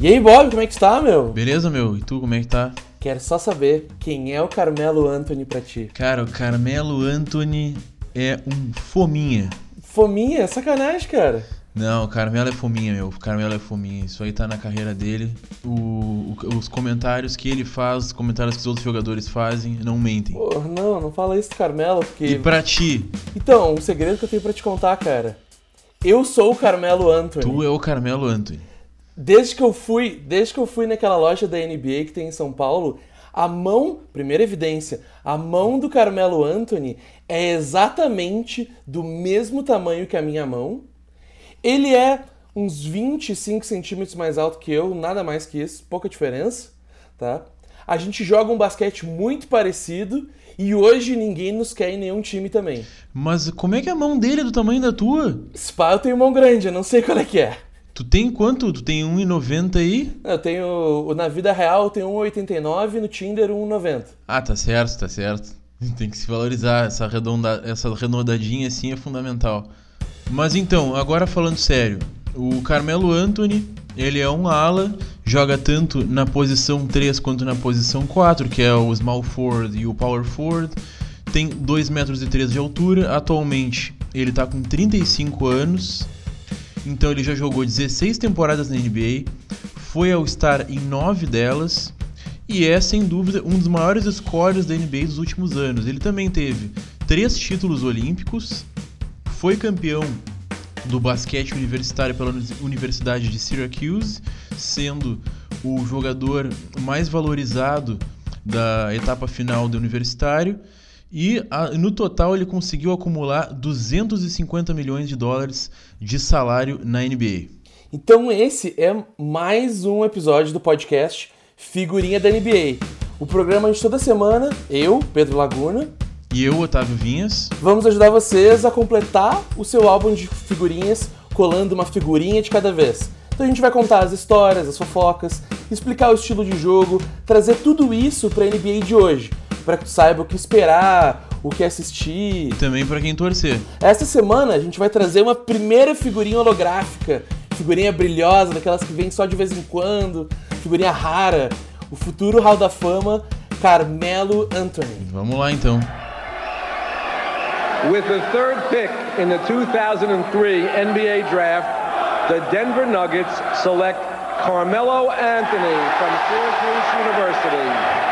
E aí, Bob, como é que está, meu? Beleza, meu? E tu, como é que tá? Quero só saber quem é o Carmelo Anthony pra ti. Cara, o Carmelo Anthony é um fominha. Fominha? Sacanagem, cara. Não, o Carmelo é fominha, meu. O Carmelo é fominha. Isso aí tá na carreira dele. O, o- os comentários que ele faz, os comentários que os outros jogadores fazem, não mentem. Pô, não, não fala isso do Carmelo, porque... E pra ti, Então, um segredo que eu tenho pra te contar, cara. Eu sou o Carmelo Anthony. tu é o Carmelo Anthony. Desde que eu fui, desde que eu fui naquela loja da NBA que tem em São Paulo, a mão, primeira evidência, a mão do Carmelo Anthony é exatamente do mesmo tamanho que a minha mão. Ele é uns 25 centímetros mais alto que eu, nada mais que isso, pouca diferença, tá? A gente joga um basquete muito parecido e hoje ninguém nos quer em nenhum time também. Mas como é que a mão dele é do tamanho da tua? Spa eu tenho mão grande, eu não sei qual é que é. Tu tem quanto? Tu tem 1,90 aí? Eu tenho. Na vida real eu tenho 1,89, no Tinder 1,90. Ah, tá certo, tá certo. Tem que se valorizar. Essa, arredonda... Essa arredondadinha assim é fundamental. Mas então, agora falando sério. O Carmelo Anthony, ele é um ala, joga tanto na posição 3 quanto na posição 4, que é o small forward e o power forward. Tem 2 metros e 3 de altura. Atualmente, ele tá com 35 anos. Então ele já jogou 16 temporadas na NBA, foi ao Star em 9 delas e é sem dúvida um dos maiores scorers da NBA dos últimos anos. Ele também teve três títulos olímpicos, foi campeão do basquete universitário pela Uni- Universidade de Syracuse, sendo o jogador mais valorizado da etapa final do universitário. E a- no total ele conseguiu acumular 250 milhões de dólares de salário na NBA. Então esse é mais um episódio do podcast Figurinha da NBA. O programa de toda semana, eu, Pedro Laguna, E eu, Otávio Vinhas, vamos ajudar vocês a completar o seu álbum de figurinhas colando uma figurinha de cada vez. Então a gente vai contar as histórias, as fofocas, explicar o estilo de jogo, trazer tudo isso pra NBA de hoje, para que tu saiba o que esperar, o que assistir. e também para quem torcer. Esta semana a gente vai trazer uma primeira figurinha holográfica, figurinha brilhosa, daquelas que vem só de vez em quando, figurinha rara, o futuro Hall da Fama, Carmelo Anthony. Vamos lá então. With the third pick in the 2003 NBA draft, the Denver Nuggets select Carmelo Anthony from Syracuse University.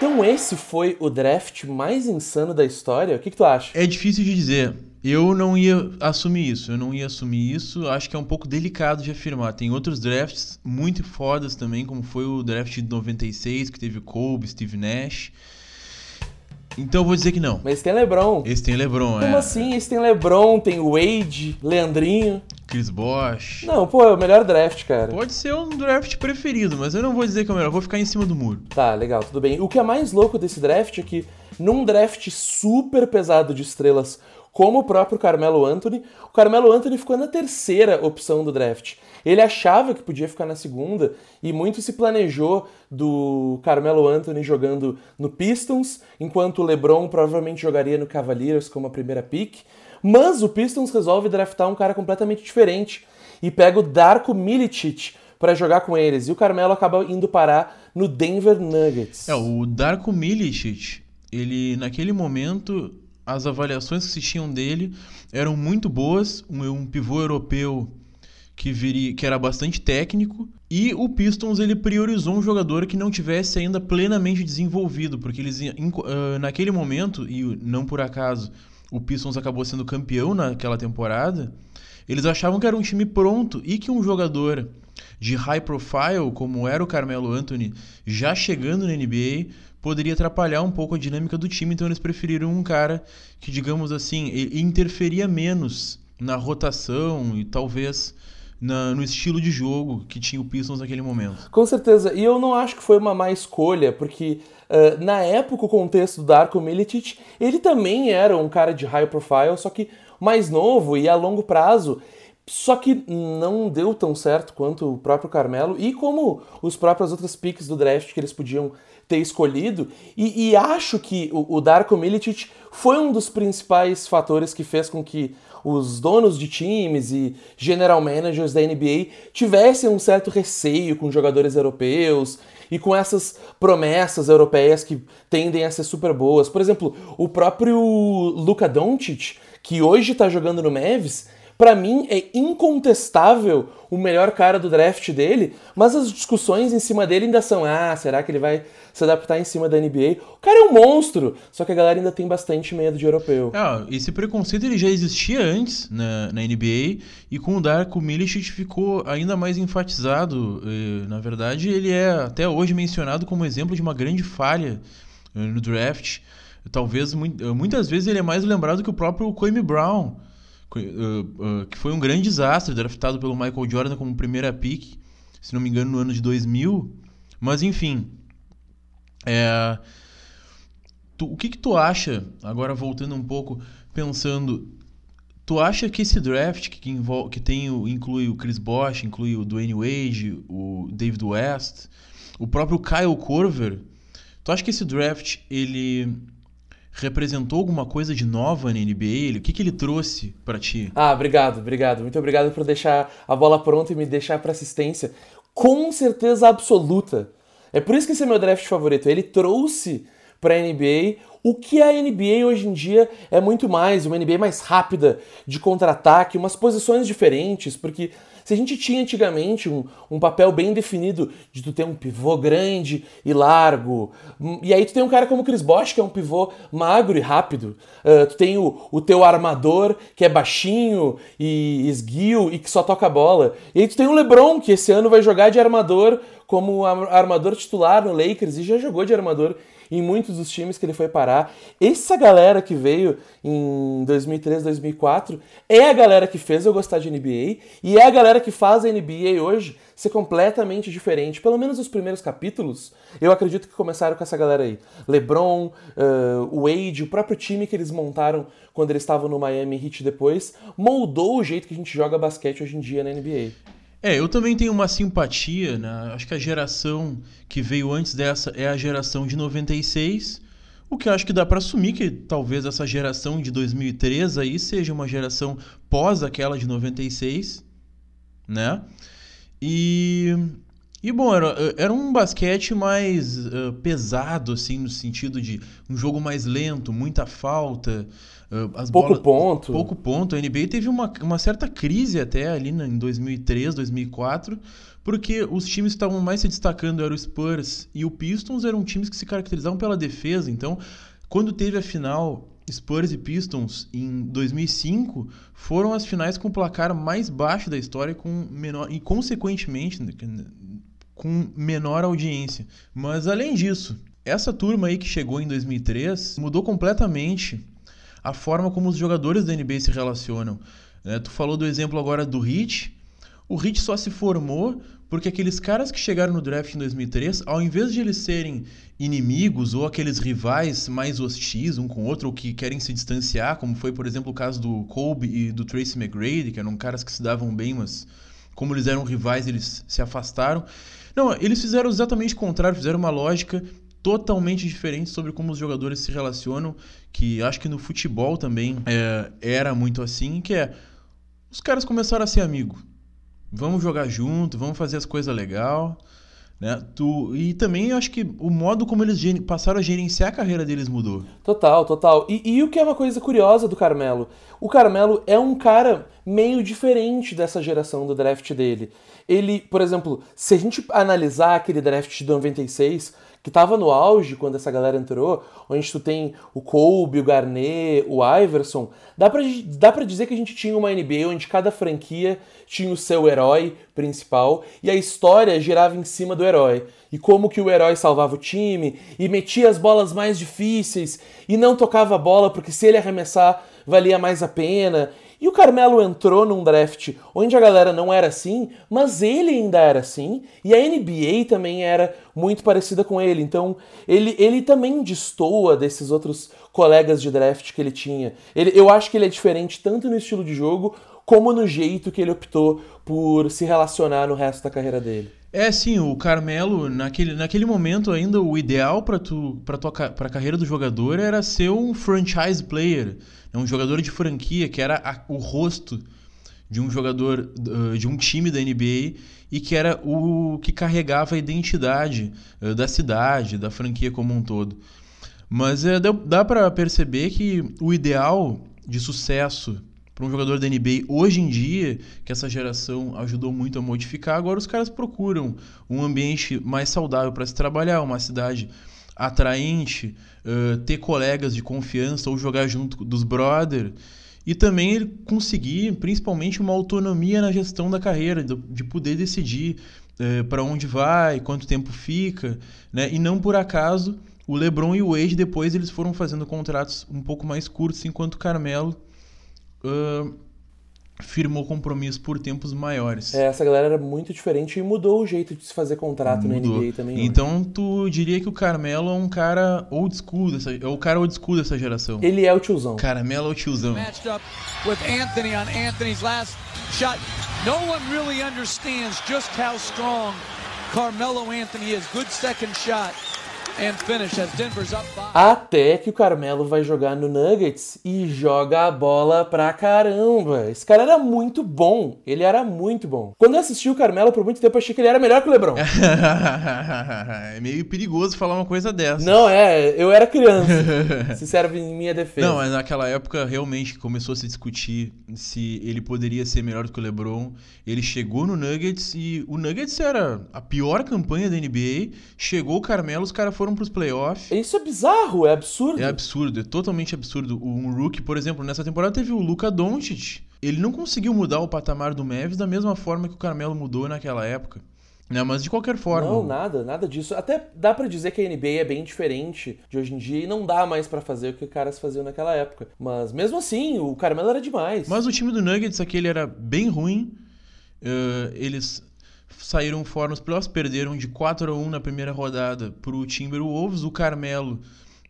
Então esse foi o draft mais insano da história? O que, que tu acha? É difícil de dizer. Eu não ia assumir isso. Eu não ia assumir isso. Acho que é um pouco delicado de afirmar. Tem outros drafts muito fodas também, como foi o draft de 96, que teve Kobe, Steve Nash. Então eu vou dizer que não. Mas tem LeBron. Esse tem LeBron, Como é. assim? Esse tem LeBron, tem Wade, Leandrinho. Chris Bosh. Não, pô, é o melhor draft, cara. Pode ser um draft preferido, mas eu não vou dizer que é o melhor. Vou ficar em cima do muro. Tá, legal, tudo bem. O que é mais louco desse draft é que, num draft super pesado de estrelas, como o próprio Carmelo Anthony, o Carmelo Anthony ficou na terceira opção do draft. Ele achava que podia ficar na segunda, e muito se planejou do Carmelo Anthony jogando no Pistons, enquanto o LeBron provavelmente jogaria no Cavaliers como a primeira pick. Mas o Pistons resolve draftar um cara completamente diferente e pega o Darko Milicic para jogar com eles. E o Carmelo acaba indo parar no Denver Nuggets. É, o Darko Milicic, ele naquele momento as avaliações que se tinham dele eram muito boas, um, um pivô europeu que viria, que era bastante técnico, e o Pistons ele priorizou um jogador que não tivesse ainda plenamente desenvolvido, porque eles ah, naquele momento e não por acaso o Pistons acabou sendo campeão naquela temporada, eles achavam que era um time pronto e que um jogador de high profile, como era o Carmelo Anthony, já chegando na NBA, poderia atrapalhar um pouco a dinâmica do time, então eles preferiram um cara que, digamos assim, interferia menos na rotação e talvez na- no estilo de jogo que tinha o Pistons naquele momento. Com certeza. E eu não acho que foi uma má escolha, porque ah, na época o contexto do Darko Milicic, ele também era um cara de high profile, só que mais novo e a longo prazo. Só que não deu tão certo quanto o próprio Carmelo e como os próprios outros picks do draft que eles podiam ter escolhido. E, e acho que o, o Darko Milicic foi um dos principais fatores que fez com que os donos de times e general managers da NBA tivessem um certo receio com jogadores europeus e com essas promessas europeias que tendem a ser super boas. Por exemplo, o próprio Luka Doncic, que hoje está jogando no Mavs, para mim é incontestável o melhor cara do draft dele, mas as discussões em cima dele ainda são: ah, será que ele vai se adaptar em cima da NBA? O cara é um monstro, só que a galera ainda tem bastante medo de europeu. Ah, esse preconceito ele já existia antes na, na NBA e com o Darko Milicic ficou ainda mais enfatizado. Na verdade, ele é até hoje mencionado como exemplo de uma grande falha eh, no draft. Talvez muitas vezes ele é mais lembrado que o próprio Kobe Brown que foi um grande desastre, draftado pelo Michael Jordan como primeira pick, se não me engano, no ano de 2000. Mas enfim, é, tu, o que, que tu acha, agora voltando um pouco, pensando, tu acha que esse draft que, que, tem o, inclui o Chris Bosh, inclui o Dwayne Wade, o David West, o próprio Kyle Korver, tu acha que esse draft ele representou alguma coisa de nova na NBA? O que, que ele trouxe para ti? Ah, obrigado, obrigado. Muito obrigado por deixar a bola pronta e me deixar para assistência. Com certeza absoluta. É por isso que esse é meu draft favorito. Ele trouxe para a NBA o que a NBA hoje em dia é muito mais, uma NBA mais rápida de contra-ataque, umas posições diferentes, porque se a gente tinha antigamente um, um papel bem definido de tu ter um pivô grande e largo, hum, e aí tu tem um cara como o Chris Bosh, que é um pivô magro e rápido, uh, tu tem o, o teu armador, que é baixinho e esguio e que só toca a bola, e aí tu tem o LeBron, que esse ano vai jogar de armador como armador titular no Lakers e já jogou de armador em muitos dos times que ele foi parar. Essa galera que veio em 2003, 2004 é a galera que fez eu gostar de NBA e é a galera que faz a NBA hoje ser completamente diferente. Pelo menos os primeiros capítulos, eu acredito que começaram com essa galera aí. LeBron, uh, Wade, o próprio time que eles montaram quando eles estavam no Miami Heat depois, moldou o jeito que a gente joga basquete hoje em dia na NBA. É, eu também tenho uma simpatia, né? Acho que a geração que veio antes dessa é a geração de 96, o que acho que dá para assumir que talvez essa geração de 2003 aí seja uma geração pós aquela de 96, né? E e bom, era, era um basquete mais uh, pesado, assim, no sentido de um jogo mais lento, muita falta. Uh, as pouco bolas, ponto. Pouco ponto. A NBA teve uma, uma certa crise até ali em 2003, 2004, porque os times que estavam mais se destacando eram o Spurs e o Pistons, eram times que se caracterizavam pela defesa. Então, quando teve a final Spurs e Pistons em 2005 foram as finais com o placar mais baixo da história com menor e consequentemente com menor audiência. Mas além disso, essa turma aí que chegou em 2003 mudou completamente a forma como os jogadores da NBA se relacionam. É, tu falou do exemplo agora do Heat. O Heat só se formou porque aqueles caras que chegaram no draft em 2003, ao invés de eles serem inimigos ou aqueles rivais mais hostis um com o outro ou que querem se distanciar, como foi, por exemplo, o caso do Kobe e do Tracy McGrady, que eram caras que se davam bem, mas como eles eram rivais, eles se afastaram. Não, eles fizeram exatamente o contrário, fizeram uma lógica totalmente diferente sobre como os jogadores se relacionam, que acho que no futebol também é, era muito assim, que é os caras começaram a ser amigo. Vamos jogar junto, vamos fazer as coisas legal. Né? Tu, e também acho que o modo como eles passaram a gerenciar a carreira deles mudou. Total, total. E, e, o que é uma coisa curiosa do Carmelo? O Carmelo é um cara meio diferente dessa geração do draft dele. Ele, por exemplo, se a gente analisar aquele draft de 96, que estava no auge quando essa galera entrou, onde tu tem o Kobe, o Garnett, o Iverson, dá pra, dá pra dizer que a gente tinha uma NBA onde cada franquia tinha o seu herói principal e a história girava em cima do herói. E como que o herói salvava o time e metia as bolas mais difíceis e não tocava a bola porque se ele arremessar valia mais a pena. E o Carmelo entrou num draft onde a galera não era assim, mas ele ainda era assim, e a NBA também era muito parecida com ele. Então, ele, ele também destoa desses outros colegas de draft que ele tinha. Ele, eu acho que ele é diferente tanto no estilo de jogo como no jeito que ele optou por se relacionar no resto da carreira dele. É, sim, o Carmelo, naquele, naquele momento ainda, o ideal para tu, pra tua pra carreira do jogador era ser um franchise player, né? um jogador de franquia, que era a, o rosto de um jogador, de um time da NBA e que era o que carregava a identidade uh, da cidade, da franquia como um todo. Mas é, dá para perceber que o ideal de sucesso para um jogador da NBA hoje em dia, que essa geração ajudou muito a modificar, agora os caras procuram um ambiente mais saudável para se trabalhar, uma cidade atraente, uh, ter colegas de confiança ou jogar junto dos brothers e também ele conseguir, principalmente, uma autonomia na gestão da carreira, de poder decidir para onde vai, quanto tempo fica, né? E não por acaso o LeBron e o Wade depois eles foram fazendo contratos um pouco mais curtos, enquanto o Carmelo uh, firmou compromisso por tempos maiores. É, essa galera era muito diferente e mudou o jeito de se fazer contrato mudou. na NBA também. Então hoje. tu diria que o Carmelo é um cara old school, dessa, é o cara old school dessa geração. Ele é o tiozão. Carmelo é o tiozão. Matched up with Anthony on Anthony's last shot. No one really understands just how strong Carmelo Anthony is. Good second shot. Até que o Carmelo vai jogar no Nuggets e joga a bola pra caramba. Esse cara era muito bom. Ele era muito bom. Quando eu assisti o Carmelo por muito tempo, eu achei que ele era melhor que o LeBron. é meio perigoso falar uma coisa dessa. Não, é. Eu era criança. se serve em minha defesa. Não, mas naquela época realmente começou a se discutir se ele poderia ser melhor do que o LeBron. Ele chegou no Nuggets e o Nuggets era a pior campanha da NBA. Chegou o Carmelo, os caras foram pros playoffs. Isso é bizarro, é absurdo. É absurdo, é totalmente absurdo. Um rookie, por exemplo, nessa temporada teve o Luka Doncic. Ele não conseguiu mudar o patamar do Mavis da mesma forma que o Carmelo mudou naquela época. Não, mas de qualquer forma. Não, nada, nada disso. Até dá para dizer que a NBA é bem diferente de hoje em dia e não dá mais para fazer o que os caras faziam naquela época. Mas mesmo assim, o Carmelo era demais. Mas o time do Nuggets aquele era bem ruim. Uh, eles saíram fora nos playoffs, perderam de 4 a 1 na primeira rodada para o Timberwolves. O Carmelo,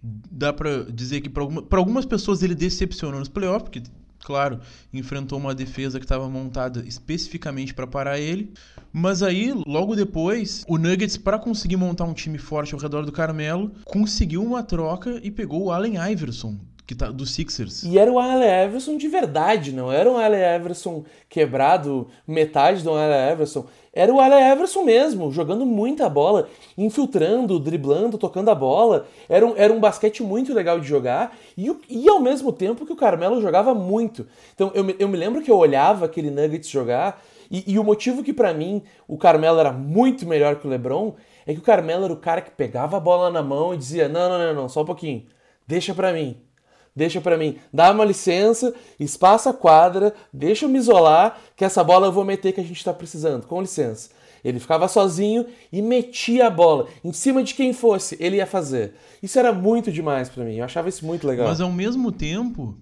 dá para dizer que para alguma, algumas pessoas ele decepcionou nos playoffs, porque, claro, enfrentou uma defesa que estava montada especificamente para parar ele. Mas aí, logo depois, o Nuggets, para conseguir montar um time forte ao redor do Carmelo, conseguiu uma troca e pegou o Allen Iverson, que tá, do Sixers. E era o Allen Iverson de verdade, não era um Allen Iverson quebrado, metade do Allen Iverson. Era o Allen Iverson mesmo, jogando muita bola, infiltrando, driblando, tocando a bola. Era um, era um basquete muito legal de jogar e, e ao mesmo tempo que o Carmelo jogava muito. Então eu, eu me lembro que eu olhava aquele Nuggets jogar e, e o motivo que para mim o Carmelo era muito melhor que o LeBron é que o Carmelo era o cara que pegava a bola na mão e dizia: não, não, não, não só um pouquinho, deixa para mim deixa para mim, dá uma licença, espaça a quadra, deixa eu me isolar, que essa bola eu vou meter que a gente está precisando, com licença. Ele ficava sozinho e metia a bola em cima de quem fosse, ele ia fazer. Isso era muito demais para mim, eu achava isso muito legal. Mas ao mesmo tempo,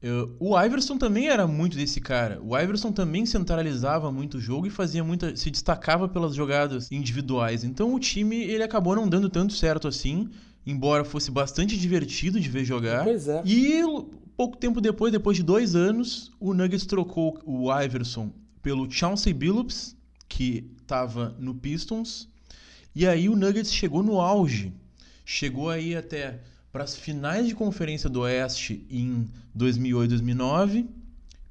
eu, o Iverson também era muito desse cara. O Iverson também centralizava muito o jogo e fazia muita, se destacava pelas jogadas individuais. Então o time ele acabou não dando tanto certo assim embora fosse bastante divertido de ver jogar. Pois é. E pouco tempo depois, depois de dois anos, o Nuggets trocou o Iverson pelo Chauncey Billups, que estava no Pistons. E aí o Nuggets chegou no auge. Chegou aí até para as finais de conferência do Oeste em 2008 2009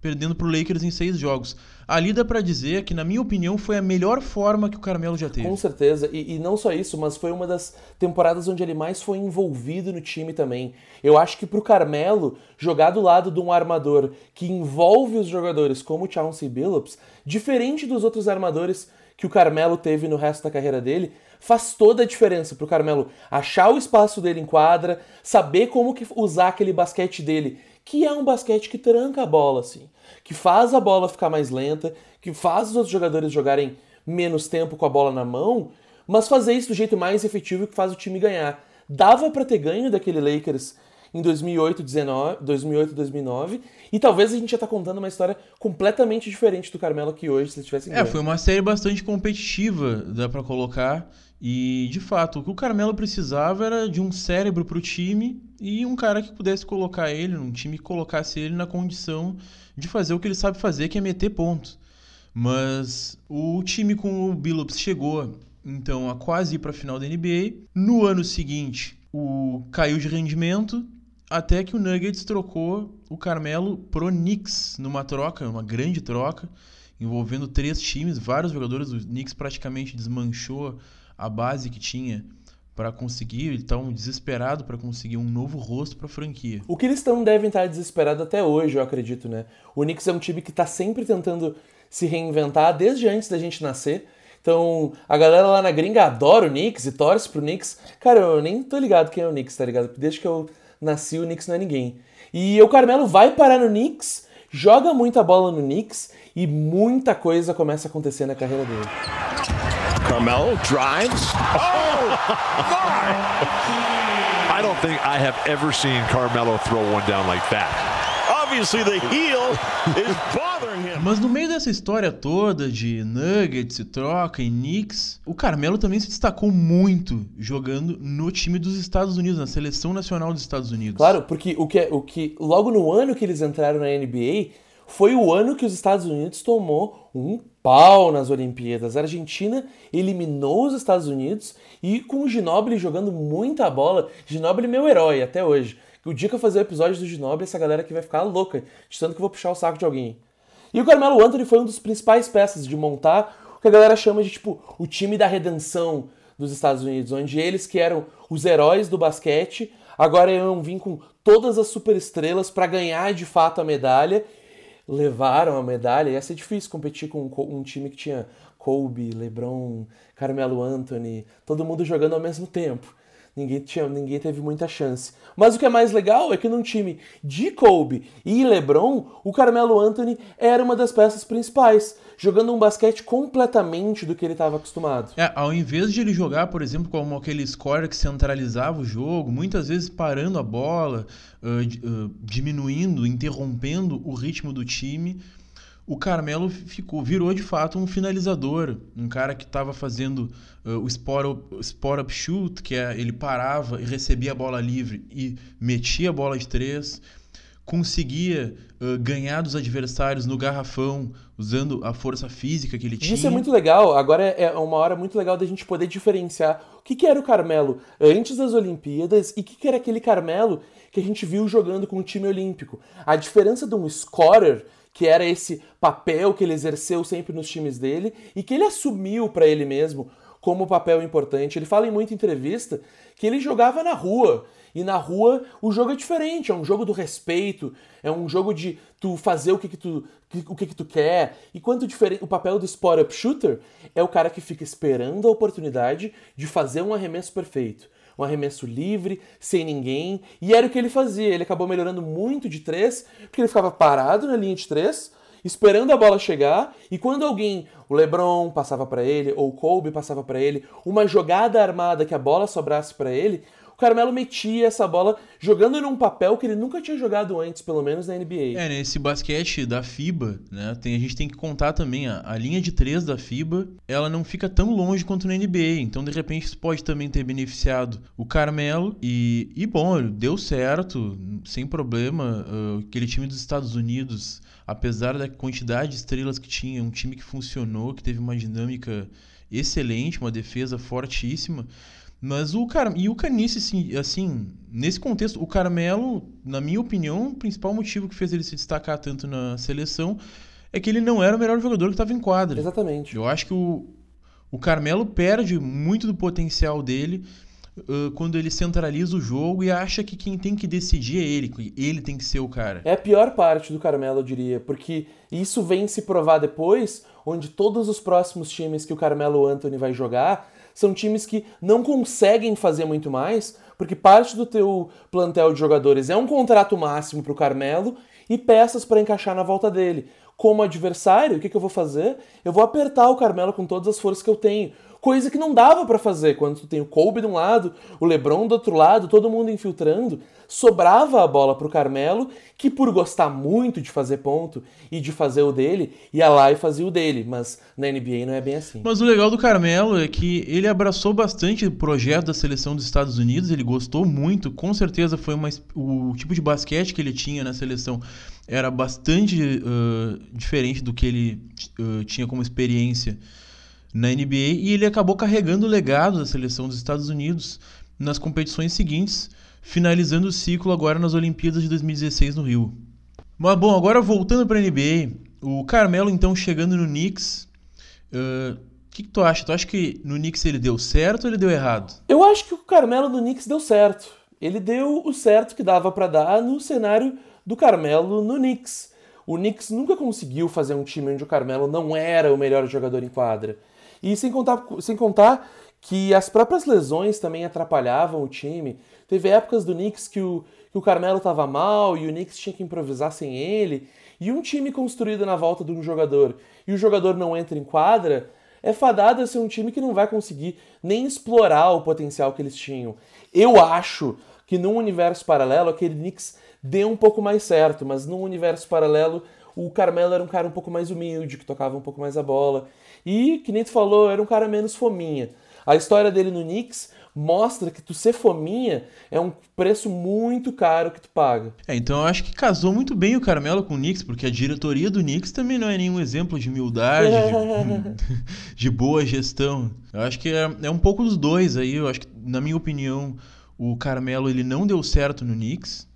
perdendo para o Lakers em seis jogos. Ali dá para dizer que, na minha opinião, foi a melhor forma que o Carmelo já teve. Com certeza, e, e, não só isso, mas foi uma das temporadas onde ele mais foi envolvido no time também. Eu acho que para o Carmelo, jogar do lado de um armador que envolve os jogadores como o Chauncey Billups, diferente dos outros armadores que o Carmelo teve no resto da carreira dele, faz toda a diferença para o Carmelo achar o espaço dele em quadra, saber como usar aquele basquete dele que é um basquete que tranca a bola, assim, que faz a bola ficar mais lenta, que faz os outros jogadores jogarem menos tempo com a bola na mão, mas fazer isso do jeito mais efetivo que faz o time ganhar. Dava para ter ganho daquele Lakers em 2008, 19, 2008 2009, e talvez a gente já tá contando uma história completamente diferente do Carmelo aqui hoje, se eles tivessem É, foi uma série bastante competitiva, dá para colocar, e de fato, o que o Carmelo precisava era de um cérebro para o time e um cara que pudesse colocar ele, um time que colocasse ele na condição de fazer o que ele sabe fazer, que é meter pontos. Mas o time com o Billups chegou então a quase ir para a final da NBA. No ano seguinte, o caiu de rendimento até que o Nuggets trocou o Carmelo pro Knicks numa troca, uma grande troca, envolvendo três times, vários jogadores. O Knicks praticamente desmanchou a base que tinha para conseguir, eles estão desesperados para conseguir um novo rosto para a franquia. O que eles estão devem estar desesperados até hoje, eu acredito, né? O Knicks é um time que está sempre tentando se reinventar desde antes da gente nascer. Então, a galera lá na gringa adora o Knicks e torce pro Knicks. Cara, eu nem tô ligado quem é o Knicks, tá ligado? Desde que eu nasci, o Knicks não é ninguém. E o Carmelo vai parar no Knicks, joga muita bola no Knicks e muita coisa começa a acontecer na carreira dele. Carmelo drives. Oh, my! I don't think I have ever seen Carmelo throw one down like that. Obviously, the heel is bothering him. Mas no meio dessa história toda de Nuggets e troca e Knicks, o Carmelo também se destacou muito jogando no time dos Estados Unidos, na seleção nacional dos Estados Unidos. Claro, porque o que, o que logo no ano que eles entraram na NBA foi o ano que os Estados Unidos tomou um pau nas Olimpíadas. A Argentina eliminou os Estados Unidos e com o Ginóbili jogando muita bola. Ginóbili é meu herói até hoje. O dia que eu fazer o episódio do Ginóbili, essa galera aqui vai ficar louca, tanto que eu vou puxar o saco de alguém. E o Carmelo Anthony foi um dos principais peças de montar o que a galera chama de tipo o time da redenção dos Estados Unidos, onde eles que eram os heróis do basquete, agora iam vir com todas as superestrelas para ganhar de fato a medalha levaram a medalha. Ia ser difícil competir com um time que tinha Kobe, LeBron, Carmelo Anthony, todo mundo jogando ao mesmo tempo. Ninguém, tinha, ninguém teve muita chance. Mas o que é mais legal é que num time de Kobe e LeBron, o Carmelo Anthony era uma das peças principais, jogando um basquete completamente do que ele estava acostumado. É, ao invés de ele jogar, por exemplo, como aquele scorer que centralizava o jogo, muitas vezes parando a bola, uh, uh, diminuindo, interrompendo o ritmo do time o Carmelo ficou, virou de fato um finalizador, um cara que estava fazendo uh, o spot up, spot up shoot, que é ele parava e recebia a bola livre e metia a bola de três, conseguia uh, ganhar dos adversários no garrafão usando a força física que ele tinha. Isso é muito legal. Agora é uma hora muito legal da gente poder diferenciar o que, que era o Carmelo antes das Olimpíadas e o que, que era aquele Carmelo que a gente viu jogando com o time olímpico. A diferença de um scorer que era esse papel que ele exerceu sempre nos times dele e que ele assumiu para ele mesmo como papel importante. Ele fala em muita entrevista que ele jogava na rua. E na rua o jogo é diferente, é um jogo do respeito, é um jogo de tu fazer o que, que tu o que, que tu quer. E quanto diferente o papel do spot up shooter é o cara que fica esperando a oportunidade de fazer um arremesso perfeito um arremesso livre, sem ninguém, e era o que ele fazia. Ele acabou melhorando muito de três, porque ele ficava parado na linha de três, esperando a bola chegar, e quando alguém, o LeBron passava para ele, ou o Kobe passava para ele, uma jogada armada que a bola sobrasse para ele, o Carmelo metia essa bola jogando num papel que ele nunca tinha jogado antes, pelo menos na NBA. É, nesse basquete da FIBA, né, tem, a gente tem que contar também a, a linha de três da FIBA, ela não fica tão longe quanto na NBA, então de repente isso pode também ter beneficiado o Carmelo e, e bom, deu certo, sem problema, uh, aquele time dos Estados Unidos, apesar da quantidade de estrelas que tinha, um time que funcionou, que teve uma dinâmica excelente, uma defesa fortíssima, mas o Car... E o Canice, assim, assim, nesse contexto, o Carmelo, na minha opinião, o principal motivo que fez ele se destacar tanto na seleção é que ele não era o melhor jogador que estava em quadra. Exatamente. Eu acho que o, o Carmelo perde muito do potencial dele uh, quando ele centraliza o jogo e acha que quem tem que decidir é ele, que ele tem que ser o cara. É a pior parte do Carmelo, eu diria, porque isso vem se provar depois, onde todos os próximos times que o Carmelo Anthony vai jogar são times que não conseguem fazer muito mais, porque parte do teu plantel de jogadores é um contrato máximo para o Carmelo e peças para encaixar na volta dele. Como adversário, o que, que eu vou fazer? Eu vou apertar o Carmelo com todas as forças que eu tenho. Coisa que não dava para fazer quando tu tem o Kobe de um lado, o LeBron do outro lado, todo mundo infiltrando, sobrava a bola pro Carmelo, que por gostar muito de fazer ponto e de fazer o dele, ia lá e fazia o dele, mas na NBA não é bem assim. Mas o legal do Carmelo é que ele abraçou bastante o projeto da seleção dos Estados Unidos, ele gostou muito, com certeza foi uma, o tipo de basquete que ele tinha na seleção era bastante uh, diferente do que ele uh, tinha como experiência na NBA e ele acabou carregando o legado da seleção dos Estados Unidos nas competições seguintes, finalizando o ciclo agora nas Olimpíadas de 2016 no Rio. Mas bom, agora voltando para a NBA, o Carmelo então chegando no Knicks, o uh, que, que, tu acha? Tu acha que no Knicks ele deu certo ou ele deu errado? Eu acho que o Carmelo no Knicks deu certo. Ele deu o certo que dava para dar no cenário do Carmelo no Knicks. O Knicks nunca conseguiu fazer um time onde o Carmelo não era o melhor jogador em quadra. E sem contar, sem contar que as próprias lesões também atrapalhavam o time. Teve épocas do Knicks que o, que o Carmelo estava mal e o Knicks tinha que improvisar sem ele. E um time construído na volta de um jogador e o jogador não entra em quadra, é fadado a ser um time que não vai conseguir nem explorar o potencial que eles tinham. Eu acho que num universo paralelo aquele Knicks deu um pouco mais certo, mas num universo paralelo o Carmelo era um cara um pouco mais humilde, que tocava um pouco mais a bola. E, que nem tu falou, era um cara menos fominha. A história dele no Knicks mostra que tu ser fominha é um preço muito caro que tu paga. É, então eu acho que casou muito bem o Carmelo com o Knicks, porque a diretoria do Knicks também não é nenhum exemplo de humildade, de, de, boa gestão. Eu acho que é, é, um pouco dos dois aí. Eu acho que, na minha opinião, o Carmelo ele não deu certo no Knicks.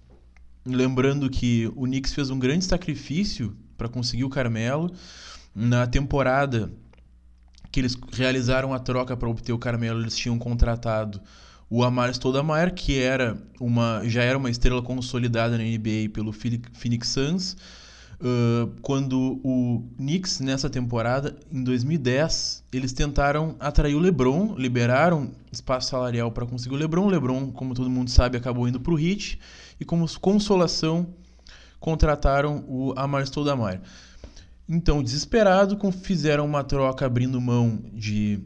Lembrando que o Knicks fez um grande sacrifício para conseguir o Carmelo. Na temporada que eles realizaram a troca para obter o Carmelo, eles tinham contratado o Amar Stoudemire, que era uma, já era uma estrela consolidada na NBA pelo Phoenix Suns. Uh, quando o Knicks, nessa temporada, em 2010, eles tentaram atrair o LeBron, liberaram espaço salarial para conseguir o LeBron. O LeBron, como todo mundo sabe, acabou indo para o Heat. E como consolação, contrataram o Amar Stoudemire. Então, desesperado, fizeram uma troca abrindo mão de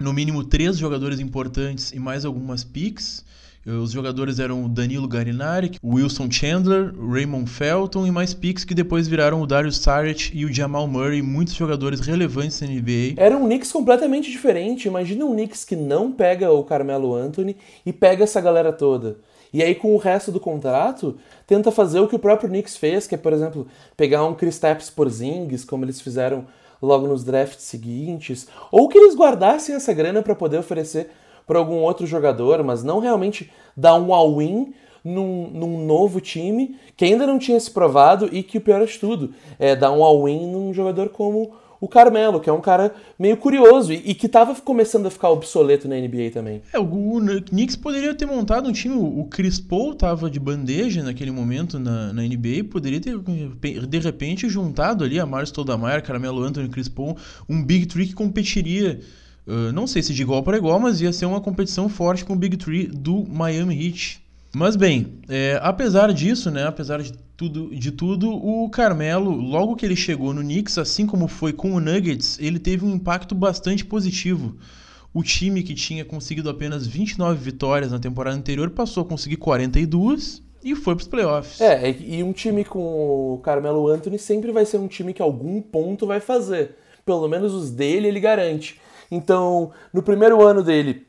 no mínimo três jogadores importantes e mais algumas picks. Os jogadores eram o Danilo Garinari, o Wilson Chandler, o Raymond Felton e mais picks que depois viraram o Darius Saric e o Jamal Murray, muitos jogadores relevantes na NBA. Era um Knicks completamente diferente. Imagina um Knicks que não pega o Carmelo Anthony e pega essa galera toda. E aí, com o resto do contrato, tenta fazer o que o próprio Knicks fez, que é, por exemplo, pegar um Kristaps Porzingis, como eles fizeram logo nos drafts seguintes, ou que eles guardassem essa grana para poder oferecer para algum outro jogador, mas não realmente dar um all-in num, num, novo time que ainda não tinha se provado e que o pior de tudo é dar um all-in num jogador como o Carmelo, que é um cara meio curioso e, e que estava começando a ficar obsoleto na NBA também. É, o, Knicks poderia ter montado um time, o Chris Paul estava de bandeja naquele momento na, na NBA, poderia ter de repente juntado ali a Mars Stoudemire, Carmelo Anthony, Chris Paul, um Big Three que competiria Uh, não sei se de igual para igual, mas ia ser uma competição forte com o Big Three do Miami Heat. Mas bem, é, apesar disso, né, apesar de tudo, de tudo, o Carmelo, logo que ele chegou no Knicks, assim como foi com o Nuggets, ele teve um impacto bastante positivo. O time que tinha conseguido apenas 29 vitórias na temporada anterior passou a conseguir 42 e foi para os playoffs. É, e um time com o Carmelo Anthony sempre vai ser um time que algum ponto vai fazer. Pelo menos os dele ele garante. Então, no primeiro ano dele,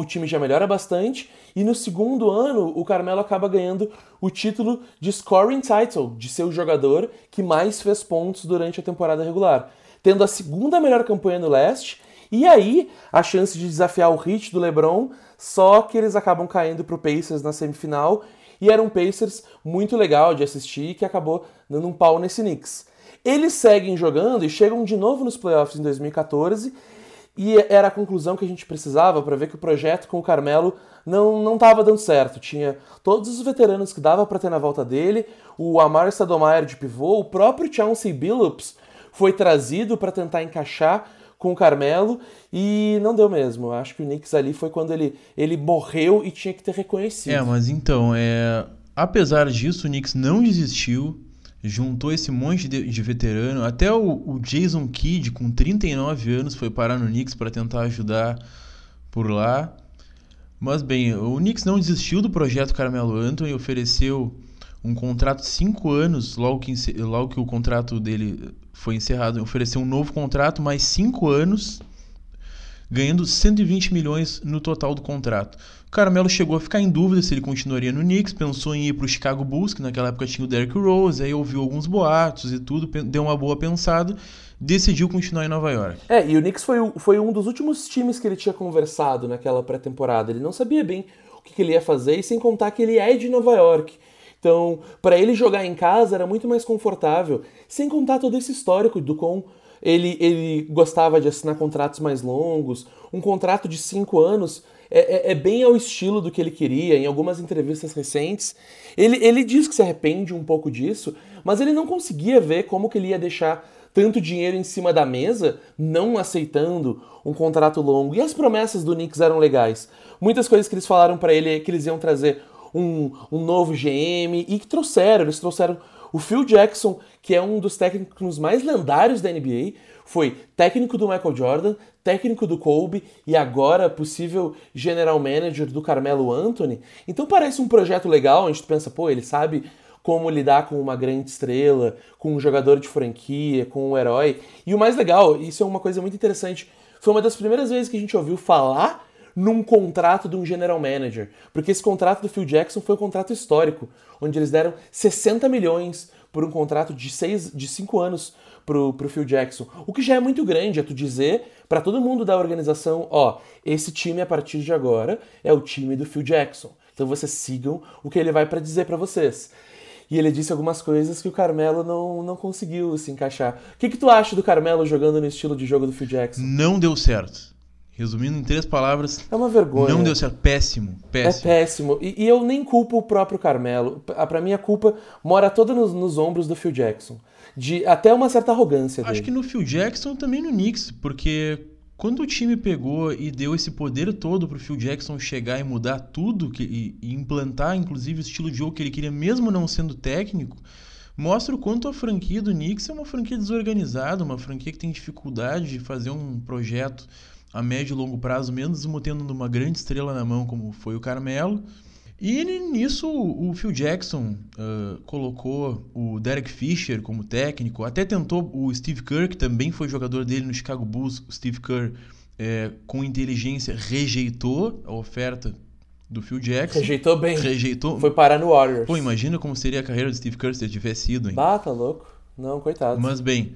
o time já melhora bastante e no segundo ano o Carmelo acaba ganhando o título de scoring title, de ser o jogador que mais fez pontos durante a temporada regular, tendo a segunda melhor campanha no leste e aí a chance de desafiar o Heat do LeBron, só que eles acabam caindo para o Pacers na semifinal e era um Pacers muito legal de assistir que acabou dando um pau nesse Knicks. Eles seguem jogando e chegam de novo nos playoffs em 2014 e era a conclusão que a gente precisava para ver que o projeto com o Carmelo não não estava dando certo. Tinha todos os veteranos que dava para ter na volta dele, o Amar Sadomayer de pivô, o próprio Chauncey Billups foi trazido para tentar encaixar com o Carmelo e não deu mesmo. Acho que o Knicks ali foi quando ele, ele morreu e tinha que ter reconhecido. É, mas então, é... apesar disso, o Knicks não desistiu, juntou esse monte de, de veterano. Até o, o, Jason Kidd, com 39 anos, foi parar no Knicks para tentar ajudar por lá. Mas bem, o Knicks não desistiu do projeto Carmelo Anthony, ofereceu um contrato de 5 anos, logo que, logo que o contrato dele foi encerrado, ofereceu um novo contrato, mais 5 anos, ganhando 120 milhões no total do contrato. O Carmelo chegou a ficar em dúvida se ele continuaria no Knicks, pensou em ir para o Chicago Bulls, que naquela época tinha o Derrick Rose, aí ouviu alguns boatos e tudo, deu uma boa pensada, decidiu continuar em Nova York. É, e o Knicks foi, foi um dos últimos times que ele tinha conversado naquela pré-temporada. Ele não sabia bem o que, que ele ia fazer, e sem contar que ele é de Nova York. Então, para ele jogar em casa era muito mais confortável, sem contar todo esse histórico do com ele, ele gostava de assinar contratos mais longos, um contrato de cinco anos é, é, é, bem ao estilo do que ele queria. Em algumas entrevistas recentes, ele, ele diz que se arrepende um pouco disso, mas ele não conseguia ver como que ele ia deixar tanto dinheiro em cima da mesa, não aceitando um contrato longo. E as promessas do Knicks eram legais. Muitas coisas que eles falaram para ele é que eles iam trazer um, um novo GM e que trouxeram. Eles trouxeram o Phil Jackson, que é um dos técnicos mais lendários da NBA, foi técnico do Michael Jordan, técnico do Kobe e agora possível general manager do Carmelo Anthony. Então parece um projeto legal, a gente pensa, pô, ele sabe como lidar com uma grande estrela, com um jogador de franquia, com um herói. E o mais legal, isso é uma coisa muito interessante, foi uma das primeiras vezes que a gente ouviu falar num contrato de um general manager, porque esse contrato do Phil Jackson foi um contrato histórico, onde eles deram 60 milhões por um contrato de, seis, de cinco anos pro, pro Phil Jackson. O que já é muito grande, é tu dizer para todo mundo da organização, ó, esse time a partir de agora é o time do Phil Jackson. Então vocês sigam o que ele vai para dizer para vocês. E ele disse algumas coisas que o Carmelo não, não conseguiu se encaixar. O que, que tu acha do Carmelo jogando no estilo de jogo do Phil Jackson? Não deu certo. Resumindo em três palavras. É uma vergonha. Não deu certo. Péssimo. Péssimo. É péssimo. E, e eu nem culpo o próprio Carmelo. Para mim, a culpa mora toda nos, nos ombros do Phil Jackson de até uma certa arrogância Acho dele. que no Phil Jackson também no Knicks, porque quando o time pegou e deu esse poder todo pro Phil Jackson chegar e mudar tudo que, e, e, implantar inclusive o estilo de jogo que ele queria mesmo não sendo técnico, mostra o quanto a franquia do Knicks é uma franquia desorganizada, uma franquia que tem dificuldade de fazer um projeto a médio e longo prazo, mesmo tendo uma grande estrela na mão como foi o Carmelo. E nisso o Phil Jackson uh, colocou o Derek Fisher como técnico, até tentou o Steve Kerr, que também foi jogador dele no Chicago Bulls. O Steve Kerr, é, com inteligência, rejeitou a oferta do Phil Jackson. Rejeitou bem. Rejeitou. Foi parar no Warriors. Pô, imagina como seria a carreira do Steve Kerr se ele tivesse ido, hein? Bata, tá louco. Não, coitado. Mas bem,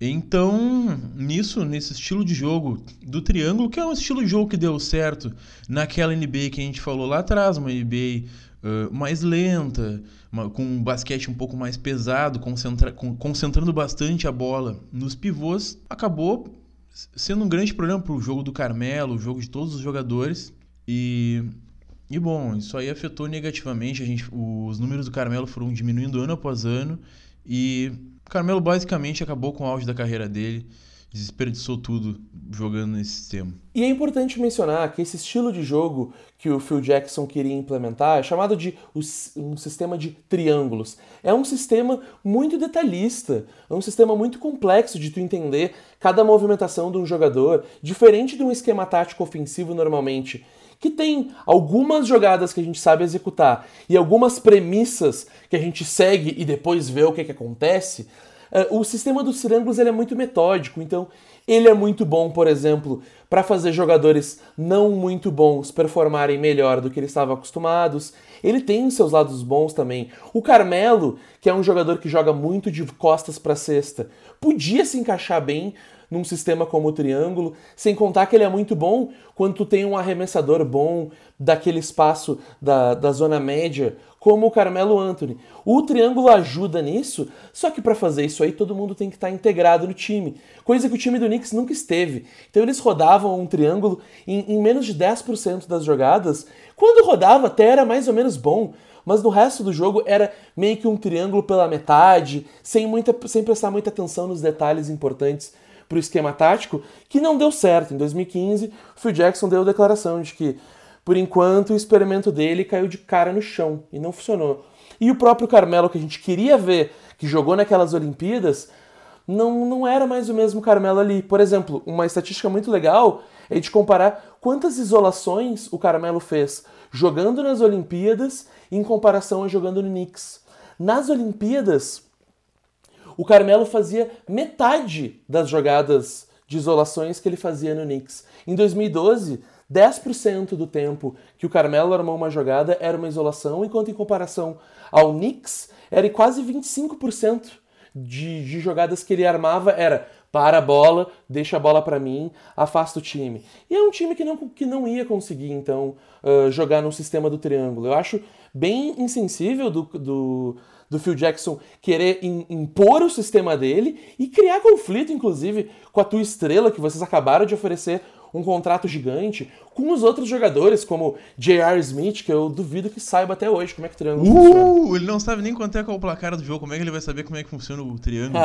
então, nisso, nesse estilo de jogo do triângulo, que é um estilo de jogo que deu certo naquela NBA que a gente falou lá atrás, uma NBA uh, mais lenta, uma, com um basquete um pouco mais pesado, concentra, com, concentrando bastante a bola nos pivôs, acabou sendo um grande problema para o jogo do Carmelo, o jogo de todos os jogadores. E, e bom, isso aí afetou negativamente. A gente, os números do Carmelo foram diminuindo ano após ano. E Carmelo basicamente acabou com o auge da carreira dele, desperdiçou tudo jogando nesse sistema. E é importante mencionar que esse estilo de jogo que o Phil Jackson queria implementar é chamado de um sistema de triângulos. É um sistema muito detalhista, é um sistema muito complexo de tu entender cada movimentação de um jogador, diferente de um esquema tático ofensivo normalmente que tem algumas jogadas que a gente sabe executar e algumas premissas que a gente segue e depois vê o que, que acontece, uh, o sistema dos triângulos ele é muito metódico, então ele é muito bom, por exemplo, para fazer jogadores não muito bons performarem melhor do que eles estavam acostumados. Ele tem seus lados bons também. O Carmelo, que é um jogador que joga muito de costas para cesta, podia se encaixar bem num sistema como o triângulo, sem contar que ele é muito bom quando tu tem um arremessador bom daquele espaço da, da zona média, como o Carmelo Anthony. O triângulo ajuda nisso, só que para fazer isso aí todo mundo tem que estar tá integrado no time, coisa que o time do Knicks nunca esteve. Então eles rodavam um triângulo em, em menos de 10% das jogadas. Quando rodava até era mais ou menos bom, mas no resto do jogo era meio que um triângulo pela metade, sem, muita, sem prestar muita atenção nos detalhes importantes para o esquema tático, que não deu certo. Em 2015, o Phil Jackson deu a declaração de que, por enquanto, o experimento dele caiu de cara no chão e não funcionou. E o próprio Carmelo, que a gente queria ver que jogou naquelas Olimpíadas, não, não era mais o mesmo Carmelo ali. Por exemplo, uma estatística muito legal é de comparar quantas isolações o Carmelo fez jogando nas Olimpíadas em comparação a jogando no Knicks. Nas Olimpíadas, o Carmelo fazia metade das jogadas de isolações que ele fazia no Knicks. Em 2012, 10% do tempo que o Carmelo armou uma jogada era uma isolação, enquanto em comparação ao Knicks, era quase 25% de, de jogadas que ele armava era para a bola, deixa a bola para mim, afasta o time. E é um time que não, que não ia conseguir, então, uh, jogar no sistema do triângulo. Eu acho bem insensível do, do, do Phil Jackson querer impor o sistema dele e criar conflito, inclusive, com a tua estrela que vocês acabaram de oferecer um contrato gigante, com os outros jogadores, como J.R. Smith, que eu duvido que saiba até hoje como é que o triângulo uh, funciona. Ele não sabe nem quanto é qual é o placar do jogo, como é que ele vai saber como é que funciona o triângulo?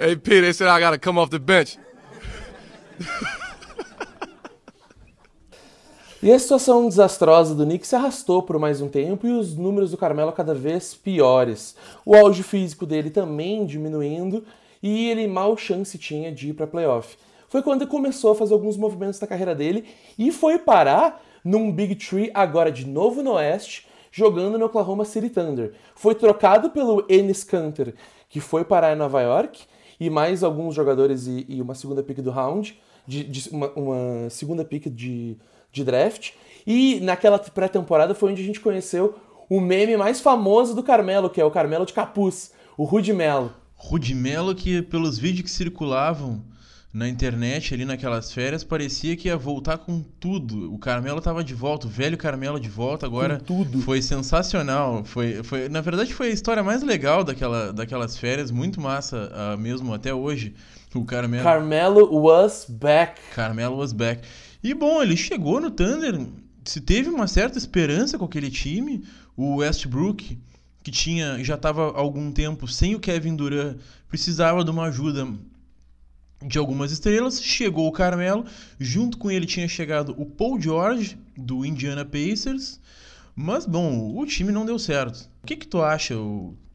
hey, Pete, they said I gotta come off the bench. E a situação desastrosa do Nick se arrastou por mais um tempo e os números do Carmelo cada vez piores. O auge físico dele também diminuindo e ele mal chance tinha de ir para playoff. Foi quando ele começou a fazer alguns movimentos na carreira dele e foi parar num Big Tree agora de novo no Oeste, jogando no Oklahoma City Thunder. Foi trocado pelo Ennis Canter, que foi parar em Nova York, e mais alguns jogadores e, e uma segunda pick do round, de, de uma, uma segunda pick de de draft. E naquela pré-temporada foi onde a gente conheceu o meme mais famoso do Carmelo, que é o Carmelo de capuz, o Rudy Melo. Rudy Melo que pelos vídeos que circulavam na internet ali naquelas férias parecia que ia voltar com tudo. O Carmelo tava de volta, o velho Carmelo de volta agora. Com tudo. Foi sensacional. Foi, foi, na verdade foi a história mais legal daquela, daquelas férias, muito massa uh, mesmo até hoje. O Carmelo. Carmelo was back. Carmelo was back. E bom, ele chegou no Thunder, se teve uma certa esperança com aquele time, o Westbrook, que tinha já estava algum tempo sem o Kevin Durant, precisava de uma ajuda de algumas estrelas, chegou o Carmelo, junto com ele tinha chegado o Paul George do Indiana Pacers, mas bom, o time não deu certo. O que que tu acha?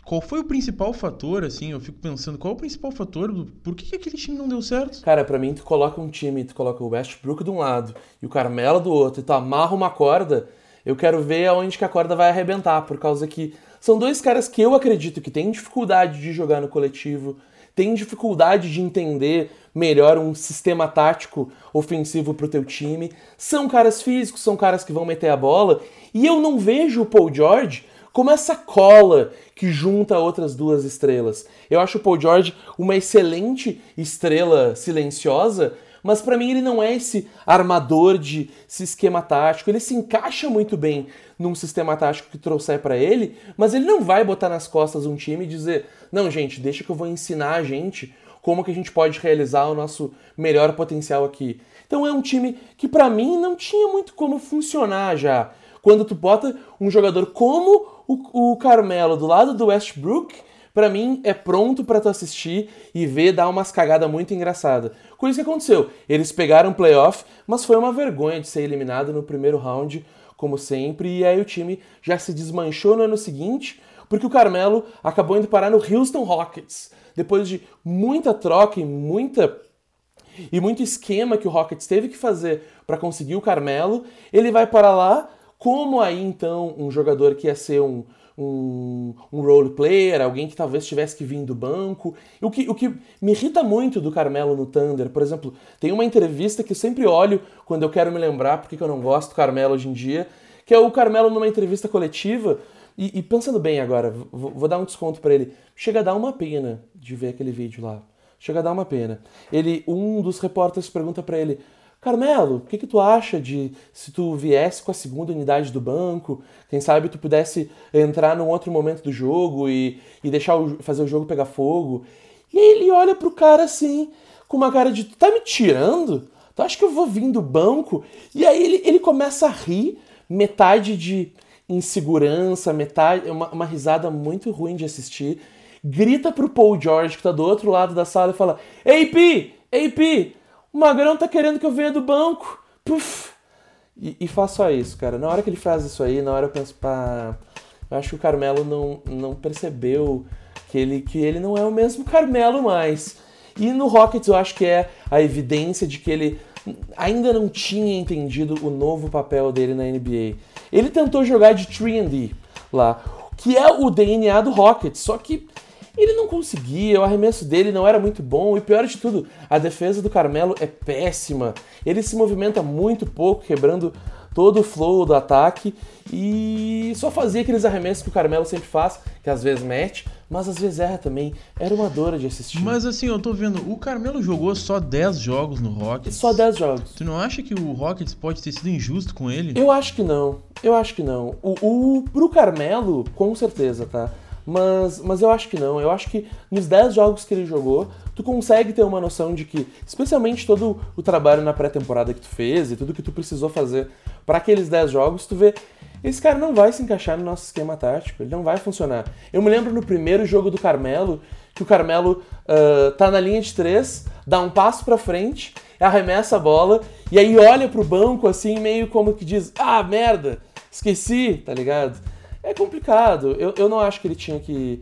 Qual foi o principal fator, assim? Eu fico pensando, qual é o principal fator? Por que, que aquele time não deu certo? Cara, para mim, tu coloca um time, tu coloca o Westbrook de um lado e o Carmelo do outro, e tu amarra uma corda, eu quero ver aonde que a corda vai arrebentar, por causa que são dois caras que eu acredito que têm dificuldade de jogar no coletivo, têm dificuldade de entender melhor um sistema tático ofensivo pro teu time, são caras físicos, são caras que vão meter a bola, e eu não vejo o Paul George como essa cola que junta outras duas estrelas. Eu acho o Paul George uma excelente estrela silenciosa, mas para mim ele não é esse armador de esse esquema tático. Ele se encaixa muito bem num sistema tático que trouxer para ele, mas ele não vai botar nas costas um time e dizer: "Não, gente, deixa que eu vou ensinar a gente como que a gente pode realizar o nosso melhor potencial aqui". Então é um time que para mim não tinha muito como funcionar já. Quando tu bota um jogador como o, o Carmelo do lado do Westbrook, para mim é pronto para tu assistir e ver dar umas cagadas muito engraçadas. Com isso que aconteceu, eles pegaram playoff, mas foi uma vergonha de ser eliminado no primeiro round, como sempre, e aí o time já se desmanchou no ano seguinte, porque o Carmelo acabou indo parar no Houston Rockets. Depois de muita troca e muita e muito esquema que o Rockets teve que fazer para conseguir o Carmelo, ele vai para lá como aí então um jogador que ia ser um, um, um role player, alguém que talvez tivesse que vir do banco. O que, o que me irrita muito do Carmelo no Thunder, por exemplo, tem uma entrevista que eu sempre olho quando eu quero me lembrar porque eu não gosto do Carmelo hoje em dia, que é o Carmelo numa entrevista coletiva. E, e pensando bem agora, vou, vou dar um desconto para ele. Chega a dar uma pena de ver aquele vídeo lá. Chega a dar uma pena. Ele, um dos repórteres pergunta para ele: Carmelo, o que, que tu acha de se tu viesse com a segunda unidade do banco, quem sabe tu pudesse entrar num outro momento do jogo e, e deixar o, fazer o jogo pegar fogo? E aí ele olha pro cara assim, com uma cara de tu tá me tirando? Tu acha que eu vou vir do banco? E aí ele, ele começa a rir, metade de insegurança, metade. Uma, uma risada muito ruim de assistir. Grita pro Paul George, que tá do outro lado da sala, e fala: Ei, Pi! Ei, Pi! O Magrão tá querendo que eu venha do banco. Puf! E, e faz só isso, cara. Na hora que ele faz isso aí, na hora eu penso, pá. Eu acho que o Carmelo não, não percebeu que ele, que ele não é o mesmo Carmelo mais. E no Rockets eu acho que é a evidência de que ele ainda não tinha entendido o novo papel dele na NBA. Ele tentou jogar de 3D lá, que é o DNA do Rockets, só que ele não conseguia, o arremesso dele não era muito bom e pior de tudo, a defesa do Carmelo é péssima. Ele se movimenta muito pouco, quebrando todo o flow do ataque e só fazia aqueles arremessos que o Carmelo sempre faz, que às vezes mete, mas às vezes erra também. Era uma dor de assistir. Mas assim, eu tô vendo, o Carmelo jogou só 10 jogos no Rockets. Só 10 jogos. Tu não acha que o Rockets pode ter sido injusto com ele? Eu acho que não. Eu acho que não. O, o pro Carmelo, com certeza, tá? Mas, mas eu acho que não. Eu acho que nos 10 jogos que ele jogou, tu consegue ter uma noção de que, especialmente todo o trabalho na pré-temporada que tu fez e tudo que tu precisou fazer para aqueles 10 jogos, tu vê esse cara não vai se encaixar no nosso esquema tático, ele não vai funcionar. Eu me lembro no primeiro jogo do Carmelo, que o Carmelo uh, tá na linha de três, dá um passo para frente, arremessa a bola e aí olha pro banco assim, meio como que diz: Ah, merda, esqueci, tá ligado? É complicado. Eu, eu não acho que ele tinha que.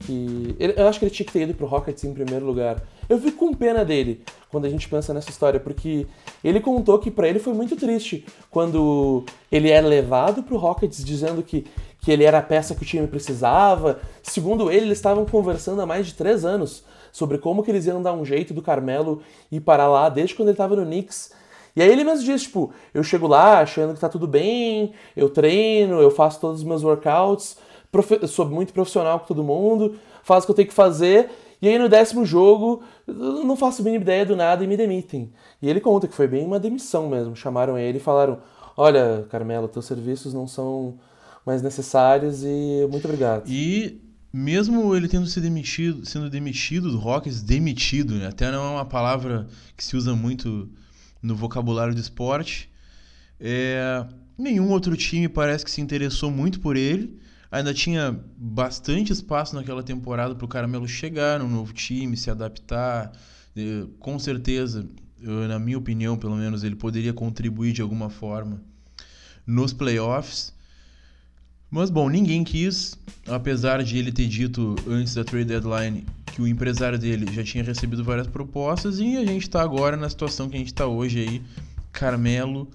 que eu acho que ele tinha que ter ido pro Rockets em primeiro lugar. Eu fico com pena dele quando a gente pensa nessa história, porque ele contou que para ele foi muito triste quando ele era levado pro Rockets dizendo que, que ele era a peça que o time precisava. Segundo ele, eles estavam conversando há mais de três anos sobre como que eles iam dar um jeito do Carmelo ir para lá desde quando ele estava no Knicks. E aí ele mesmo diz, tipo, eu chego lá achando que tá tudo bem, eu treino, eu faço todos os meus workouts, sou muito profissional com todo mundo, faço o que eu tenho que fazer, e aí no décimo jogo não faço a mínima ideia do nada e me demitem. E ele conta que foi bem uma demissão mesmo. Chamaram ele e falaram: Olha, Carmelo, teus serviços não são mais necessários e muito obrigado. E mesmo ele tendo sido demitido, sendo demitido do Rockets, demitido, né? até não é uma palavra que se usa muito no vocabulário do esporte. É, nenhum outro time parece que se interessou muito por ele. Ainda tinha bastante espaço naquela temporada para o Caramelo chegar no novo time, se adaptar. É, com certeza, na minha opinião, pelo menos, ele poderia contribuir de alguma forma nos playoffs. Mas bom, ninguém quis, apesar de ele ter dito antes da trade deadline que o empresário dele já tinha recebido várias propostas e a gente está agora na situação que a gente está hoje aí, Carmelo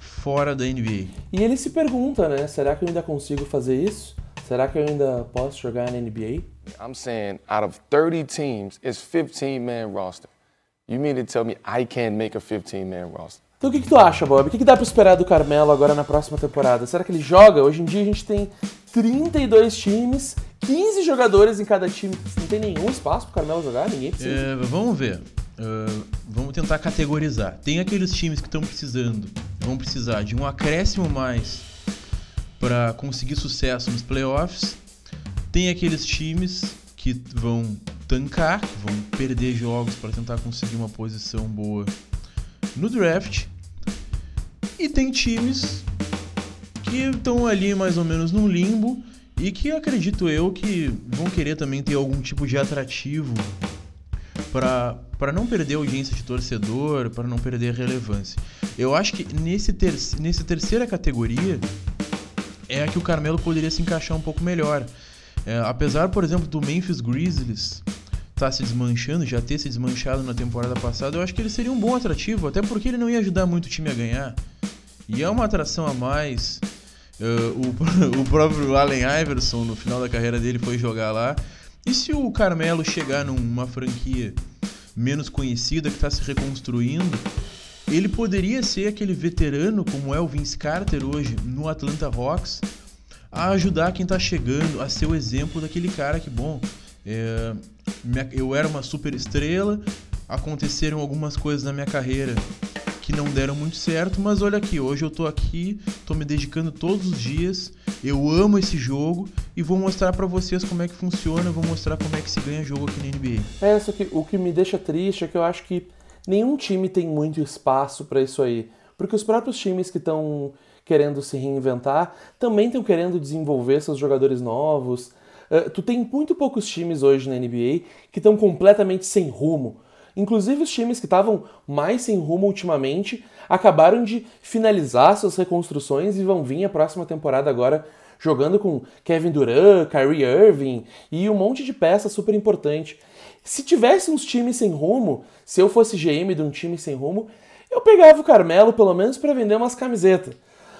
fora da NBA. E ele se pergunta, né? Será que eu ainda consigo fazer isso? Será que eu ainda posso jogar na NBA? I'm saying out of 30 teams, it's 15 man roster. You mean to tell me I can't make a 15 man roster? Então o que, que tu acha, Bob? O que, que dá para esperar do Carmelo agora na próxima temporada? Será que ele joga? Hoje em dia a gente tem 32 times 15 jogadores em cada time. Não tem nenhum espaço pro Carmelo jogar, ninguém precisa. É, vamos ver. Uh, vamos tentar categorizar. Tem aqueles times que estão precisando, vão precisar de um acréscimo mais para conseguir sucesso nos playoffs. Tem aqueles times que vão tancar, vão perder jogos para tentar conseguir uma posição boa no draft. E tem times que estão ali mais ou menos no limbo e que acredito eu que vão querer também ter algum tipo de atrativo para não perder audiência de torcedor, para não perder relevância. Eu acho que nesse ter, nessa terceira categoria é a que o Carmelo poderia se encaixar um pouco melhor. É, apesar, por exemplo, do Memphis Grizzlies estar tá se desmanchando, já ter se desmanchado na temporada passada, eu acho que ele seria um bom atrativo, até porque ele não ia ajudar muito o time a ganhar. E é uma atração a mais. Uh, o, o próprio Allen Iverson, no final da carreira dele, foi jogar lá. E se o Carmelo chegar numa franquia menos conhecida, que está se reconstruindo, ele poderia ser aquele veterano como é o Vince Carter hoje no Atlanta Hawks, a ajudar quem está chegando, a ser o exemplo daquele cara que, bom, é, eu era uma super estrela, aconteceram algumas coisas na minha carreira que não deram muito certo, mas olha aqui, hoje eu tô aqui, tô me dedicando todos os dias, eu amo esse jogo e vou mostrar para vocês como é que funciona, vou mostrar como é que se ganha jogo aqui na NBA. É, só que o que me deixa triste é que eu acho que nenhum time tem muito espaço para isso aí, porque os próprios times que estão querendo se reinventar também estão querendo desenvolver seus jogadores novos. Uh, tu tem muito poucos times hoje na NBA que estão completamente sem rumo. Inclusive, os times que estavam mais sem rumo ultimamente acabaram de finalizar suas reconstruções e vão vir a próxima temporada agora jogando com Kevin Durant, Kyrie Irving e um monte de peça super importante. Se tivesse uns times sem rumo, se eu fosse GM de um time sem rumo, eu pegava o Carmelo pelo menos para vender umas camisetas.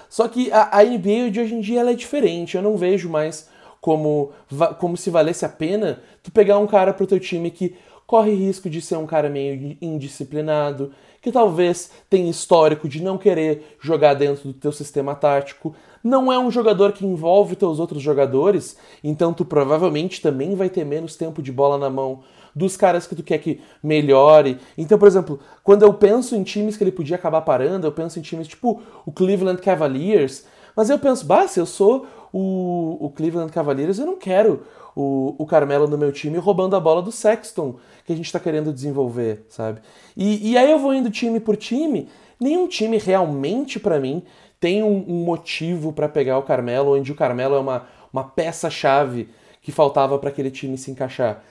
Só que a, a, NBA de hoje em dia ela é diferente. Eu não vejo mais como, como se valesse a pena tu pegar um cara pro teu time que corre risco de ser um cara meio indisciplinado, que talvez tenha histórico de não querer jogar dentro do teu sistema tático, não é um jogador que envolve teus outros jogadores, então tu provavelmente também vai ter menos tempo de bola na mão dos caras que tu quer que melhore. Então, por exemplo, quando eu penso em times que ele podia acabar parando, eu penso em times tipo o Cleveland Cavaliers, mas eu penso, bah, se eu sou o, o Cleveland Cavaliers, eu não quero o, o Carmelo no meu time roubando a bola do Sexton, que a gente está querendo desenvolver, sabe? E, e aí eu vou indo time por time, nenhum time realmente, para mim, tem um, um motivo para pegar o Carmelo, onde o Carmelo é uma, uma peça-chave que faltava para aquele time se encaixar.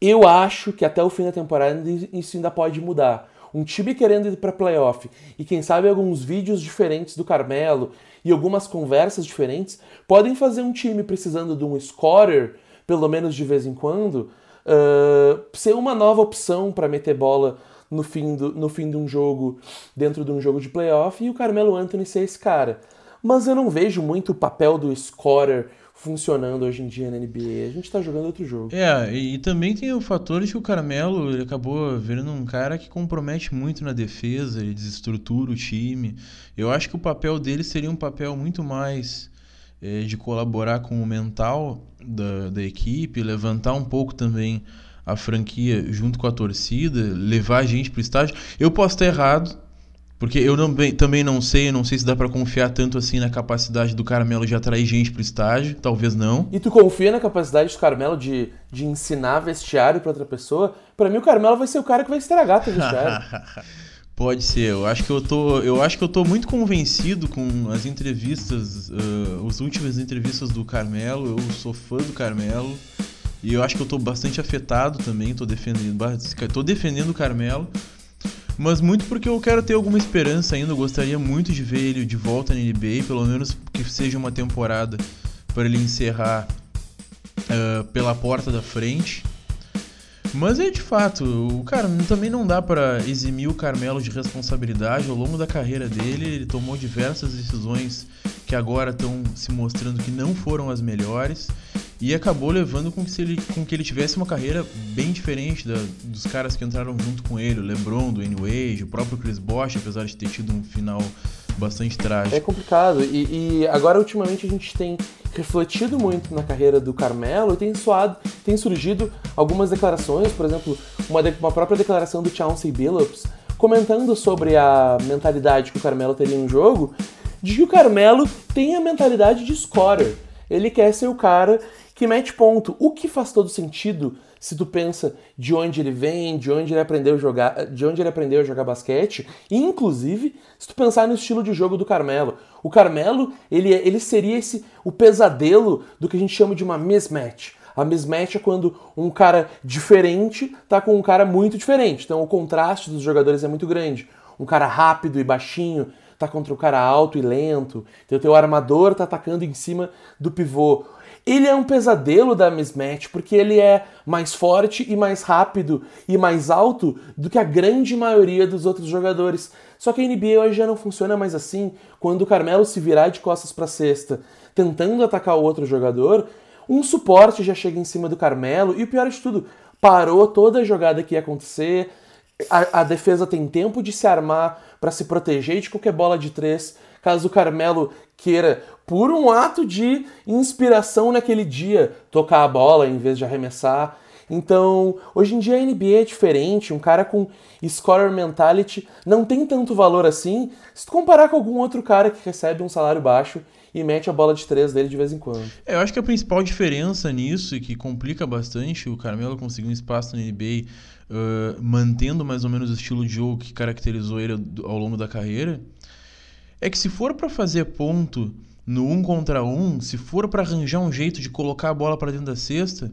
Eu acho que até o fim da temporada isso ainda pode mudar. Um time querendo ir para playoff e quem sabe alguns vídeos diferentes do Carmelo e algumas conversas diferentes podem fazer um time precisando de um scorer, pelo menos de vez em quando, uh, ser uma nova opção para meter bola no fim, do, no fim de um jogo, dentro de um jogo de playoff, e o Carmelo Anthony ser esse cara. Mas eu não vejo muito o papel do scorer funcionando hoje em dia na NBA. A gente tá jogando outro jogo. É, e, e também tem o fator de que o Carmelo ele acabou virando um cara que compromete muito na defesa, ele desestrutura o time. Eu acho que o papel dele seria um papel muito mais de colaborar com o mental da, da equipe, levantar um pouco também a franquia junto com a torcida, levar a gente pro estádio. Eu posso estar errado, porque eu não, também não sei, não sei se dá para confiar tanto assim na capacidade do Carmelo de atrair gente pro estádio, talvez não. E tu confia na capacidade do Carmelo de, de ensinar vestiário para outra pessoa? Para mim o Carmelo vai ser o cara que vai estragar teu vestiário. Pode ser. Eu acho que eu tô, eu acho que eu tô muito convencido com as entrevistas, uh, as últimas entrevistas do Carmelo. Eu sou fã do Carmelo e eu acho que eu tô bastante afetado também. Tô defendendo, tô defendendo o Carmelo mas muito porque eu quero ter alguma esperança ainda. Eu gostaria muito de ver ele de volta na NBA, pelo menos que seja uma temporada para ele encerrar uh, pela porta da frente. Mas é de fato, o cara também não dá para eximir o Carmelo de responsabilidade. Ao longo da carreira dele, ele tomou diversas decisões que agora estão se mostrando que não foram as melhores e acabou levando com que, ele, com que ele tivesse uma carreira bem diferente da, dos caras que entraram junto com ele, o LeBron, do Wade, o próprio Chris Bosh, apesar de ter tido um final bastante trágico. É complicado e, e agora ultimamente a gente tem refletido muito na carreira do Carmelo e tem, suado, tem surgido algumas declarações, por exemplo, uma, de, uma própria declaração do Chauncey Billups comentando sobre a mentalidade que o Carmelo teria um jogo, de que o Carmelo tem a mentalidade de scorer. Ele quer ser o cara que mete ponto. O que faz todo sentido se tu pensa de onde ele vem, de onde ele aprendeu a jogar, de onde ele aprendeu a jogar basquete, e inclusive se tu pensar no estilo de jogo do Carmelo. O Carmelo, ele, ele seria esse o pesadelo do que a gente chama de uma mismatch. A mismatch é quando um cara diferente tá com um cara muito diferente. Então o contraste dos jogadores é muito grande. Um cara rápido e baixinho tá contra um cara alto e lento. Então o teu armador tá atacando em cima do pivô ele é um pesadelo da mismatch porque ele é mais forte e mais rápido e mais alto do que a grande maioria dos outros jogadores. Só que a NBA hoje já não funciona mais assim. Quando o Carmelo se virar de costas para cesta, tentando atacar o outro jogador, um suporte já chega em cima do Carmelo e o pior de tudo, parou toda a jogada que ia acontecer. A, a defesa tem tempo de se armar para se proteger de qualquer bola de três caso o Carmelo queira, por um ato de inspiração naquele dia, tocar a bola em vez de arremessar. Então, hoje em dia a NBA é diferente, um cara com scorer mentality não tem tanto valor assim, se tu comparar com algum outro cara que recebe um salário baixo e mete a bola de três dele de vez em quando. É, eu acho que a principal diferença nisso e que complica bastante o Carmelo conseguir um espaço na NBA uh, mantendo mais ou menos o estilo de jogo que caracterizou ele ao longo da carreira é que se for para fazer ponto no um contra um, se for para arranjar um jeito de colocar a bola para dentro da cesta,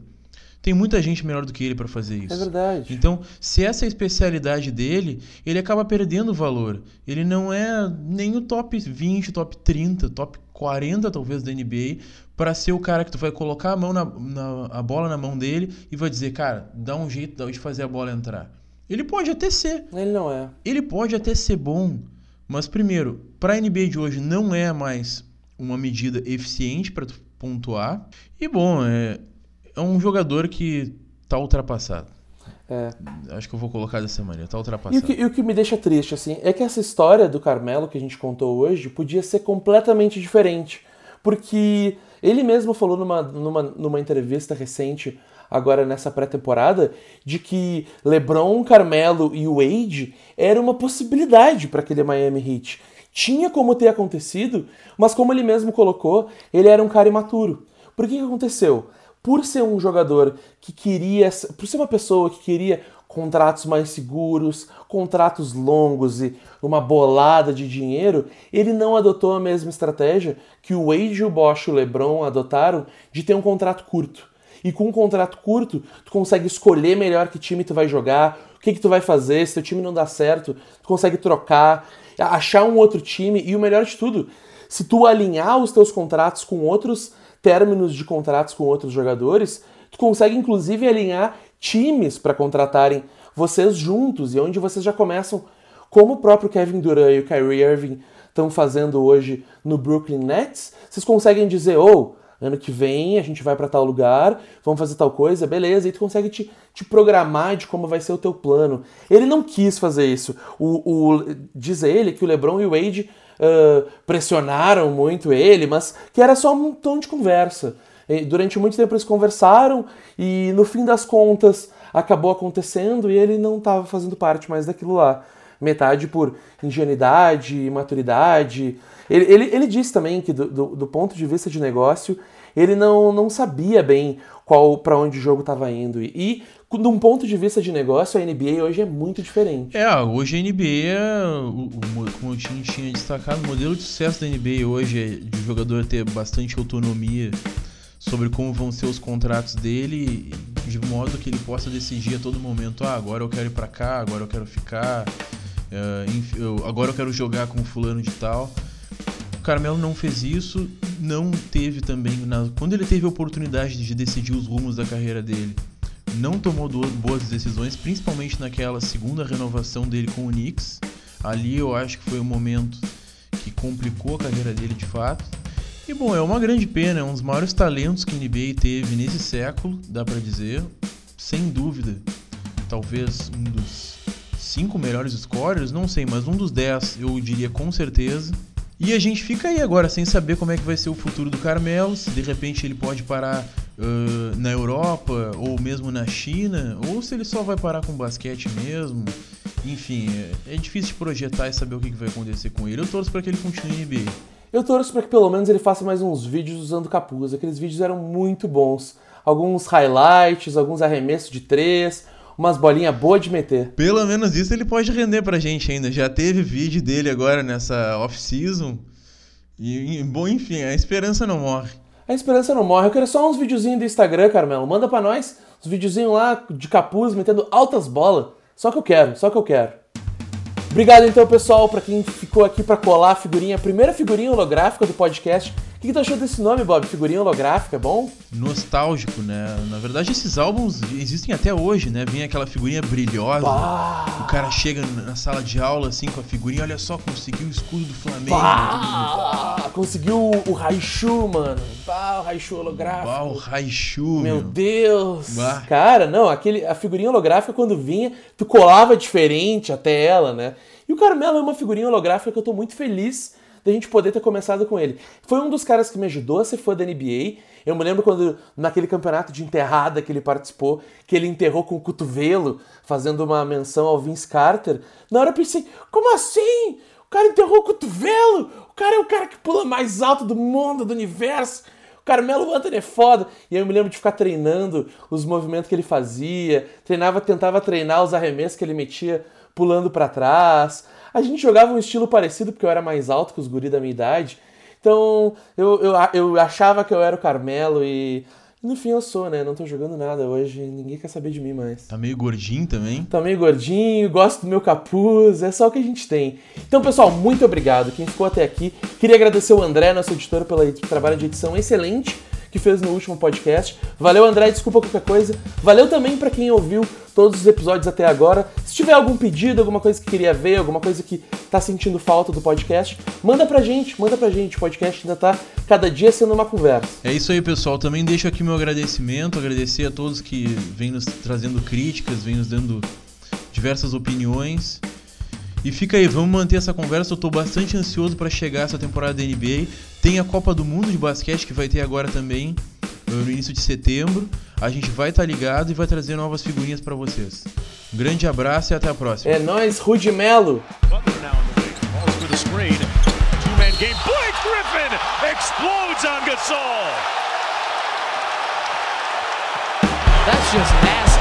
tem muita gente melhor do que ele para fazer isso. É verdade. Então, se essa é a especialidade dele, ele acaba perdendo valor. Ele não é nem o top 20, top 30, top 40 talvez da NBA para ser o cara que tu vai colocar a mão na, na, a bola na mão dele e vai dizer, cara, dá um jeito de fazer a bola entrar. Ele pode até ser. Ele não é. Ele pode até ser bom, mas primeiro, para a NBA de hoje não é mais uma medida eficiente para pontuar. E bom, é, é um jogador que tá ultrapassado. É. Acho que eu vou colocar dessa maneira, tá E o, ultrapassado. que, e o que me deixa triste, assim, é que essa história do Carmelo que a gente contou hoje podia ser completamente diferente. Porque ele mesmo falou numa, numa, numa entrevista recente, agora nessa pré-temporada, de que LeBron, Carmelo e Wade era uma possibilidade para aquele Miami Heat. Tinha como ter acontecido, mas como ele mesmo colocou, ele era um cara imaturo. Por que, que aconteceu? Por ser um jogador que queria, por ser uma pessoa que queria contratos mais seguros, contratos longos e uma bolada de dinheiro, ele não adotou a mesma estratégia que o Wade, o Bosch e o LeBron adotaram de ter um contrato curto. E com um contrato curto, tu consegue escolher melhor que time tu vai jogar, o que, que tu vai fazer, se teu time não dá certo, tu consegue trocar, achar um outro time e o melhor de tudo, se tu alinhar os teus contratos com outros términos de contratos com outros jogadores, tu consegue inclusive alinhar times para contratarem vocês juntos e onde vocês já começam, como o próprio Kevin Durant e o Kyrie Irving estão fazendo hoje no Brooklyn Nets, vocês conseguem dizer, ou oh, ano que vem a gente vai para tal lugar, vamos fazer tal coisa, beleza, e tu consegue te, te, programar de como vai ser o teu plano. Ele não quis fazer isso. O, o diz ele que o LeBron e o Wade uh, pressionaram muito ele, mas que era só um tom de conversa. E durante muito tempo eles conversaram e no fim das contas acabou acontecendo e ele não estava fazendo parte mais daquilo lá. Metade por ingenuidade, imaturidade. Ele, ele, ele disse também que, do, do, do, ponto de vista de negócio, ele não, não sabia bem qual para onde o jogo estava indo. E, e, de um ponto de vista de negócio, a NBA hoje é muito diferente. É, hoje a NBA, o, o, como eu tinha, tinha destacado, o modelo de sucesso da NBA hoje é de jogador ter bastante autonomia sobre como vão ser os contratos dele, de modo que ele possa decidir a todo momento, ah, agora eu quero ir para cá, agora eu quero ficar, uh, eu, agora eu quero jogar com fulano de tal. O Carmelo não fez isso, não teve também, na, quando ele teve a oportunidade de decidir os rumos da carreira dele, não tomou boas decisões, principalmente naquela segunda renovação dele com o Knicks. Ali eu acho que foi o momento que complicou a carreira dele de fato. E bom, é uma grande pena, é um dos maiores talentos que a NBA teve nesse século, dá para dizer, sem dúvida. Talvez um dos cinco melhores scorers, não sei, mas um dos dez eu diria com certeza. E a gente fica aí agora sem saber como é que vai ser o futuro do Carmelo, se de repente ele pode parar uh, na Europa ou mesmo na China, ou se ele só vai parar com basquete mesmo. Enfim, é, é difícil de projetar e saber o que, que vai acontecer com ele. Eu torço para que ele continue em NBA. Eu torço para que pelo menos ele faça mais uns vídeos usando capuz. Aqueles vídeos eram muito bons. Alguns highlights, alguns arremessos de três, umas bolinhas boas de meter. Pelo menos isso ele pode render pra gente ainda. Já teve vídeo dele agora nessa off-season. E, bom, enfim, a esperança não morre. A esperança não morre. Eu quero só uns videozinhos do Instagram, Carmelo. Manda pra nós uns videozinhos lá de capuz metendo altas bolas. Só que eu quero, só que eu quero. Obrigado então, pessoal, para quem ficou aqui para colar a figurinha, a primeira figurinha holográfica do podcast. O que, tu achou desse nome, Bob? Figurinha holográfica, é bom? Nostálgico, né? Na verdade, esses álbuns existem até hoje, né? Vem aquela figurinha brilhosa. Bah. O cara chega na sala de aula, assim, com a figurinha. Olha só, conseguiu o escudo do Flamengo. Bah. Conseguiu o Raichu, mano. Bah, o Raichu holográfico. Bah, o Raichu, meu. meu. Deus. Cara, não, aquele, a figurinha holográfica, quando vinha, tu colava diferente até ela, né? E o Carmelo é uma figurinha holográfica que eu tô muito feliz da gente poder ter começado com ele. Foi um dos caras que me ajudou a ser fã da NBA. Eu me lembro quando, naquele campeonato de enterrada que ele participou, que ele enterrou com o cotovelo, fazendo uma menção ao Vince Carter. Na hora eu pensei, como assim? O cara enterrou o cotovelo? O cara é o cara que pula mais alto do mundo, do universo. Carmelo Anthony é foda. E eu me lembro de ficar treinando os movimentos que ele fazia. Treinava, tentava treinar os arremessos que ele metia pulando para trás. A gente jogava um estilo parecido porque eu era mais alto que os guri da minha idade. Então eu, eu, eu achava que eu era o Carmelo e No fim eu sou, né? Não tô jogando nada hoje, ninguém quer saber de mim mais. Tá meio gordinho também. Tá meio gordinho, gosto do meu capuz, é só o que a gente tem. Então, pessoal, muito obrigado. Quem ficou até aqui, queria agradecer o André, nosso editor, pelo trabalho de edição excelente que fez no último podcast. Valeu, André, desculpa qualquer coisa. Valeu também para quem ouviu todos os episódios até agora. Se tiver algum pedido, alguma coisa que queria ver, alguma coisa que tá sentindo falta do podcast, manda pra gente, manda pra gente. O podcast ainda tá cada dia sendo uma conversa. É isso aí, pessoal. Também deixo aqui meu agradecimento, agradecer a todos que vêm nos trazendo críticas, vêm nos dando diversas opiniões. E fica aí, vamos manter essa conversa. Eu tô bastante ansioso para chegar essa temporada da NBA. Tem a Copa do Mundo de basquete que vai ter agora também, no início de setembro. A gente vai estar tá ligado e vai trazer novas figurinhas para vocês. Um grande abraço e até a próxima. É nóis, Rudy Melo. That's just nasty.